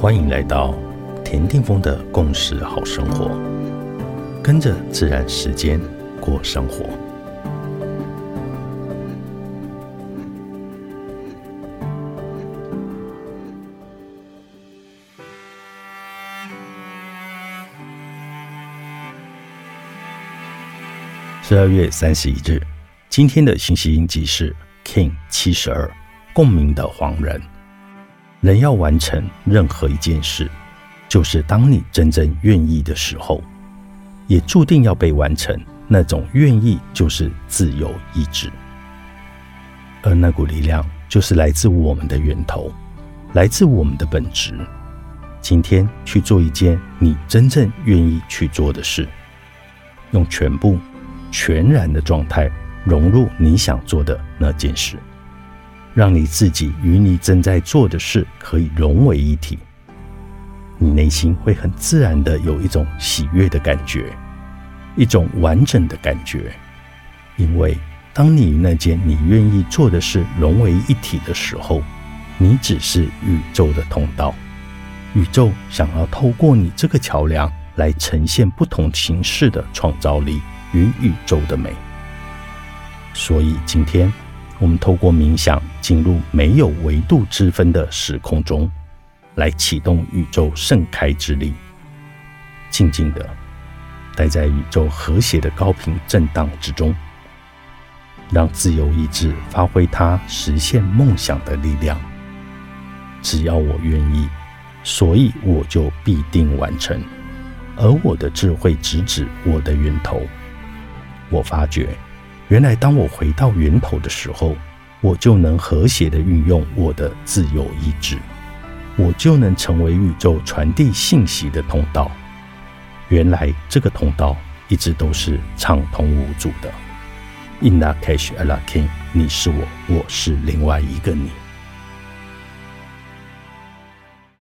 欢迎来到田定峰的共识好生活，跟着自然时间过生活。十二月三十一日，今天的信息音集是 King 七十二，共鸣的黄人。人要完成任何一件事，就是当你真正愿意的时候，也注定要被完成。那种愿意就是自由意志，而那股力量就是来自我们的源头，来自我们的本质。今天去做一件你真正愿意去做的事，用全部、全然的状态融入你想做的那件事。让你自己与你正在做的事可以融为一体，你内心会很自然的有一种喜悦的感觉，一种完整的感觉。因为当你与那件你愿意做的事融为一体的时候，你只是宇宙的通道，宇宙想要透过你这个桥梁来呈现不同形式的创造力与宇宙的美。所以今天。我们透过冥想进入没有维度之分的时空中，来启动宇宙盛开之力，静静的待在宇宙和谐的高频震荡之中，让自由意志发挥它实现梦想的力量。只要我愿意，所以我就必定完成。而我的智慧直指我的源头，我发觉。原来，当我回到源头的时候，我就能和谐的运用我的自由意志，我就能成为宇宙传递信息的通道。原来，这个通道一直都是畅通无阻的。In the cash, a la king，你是我，我是另外一个你。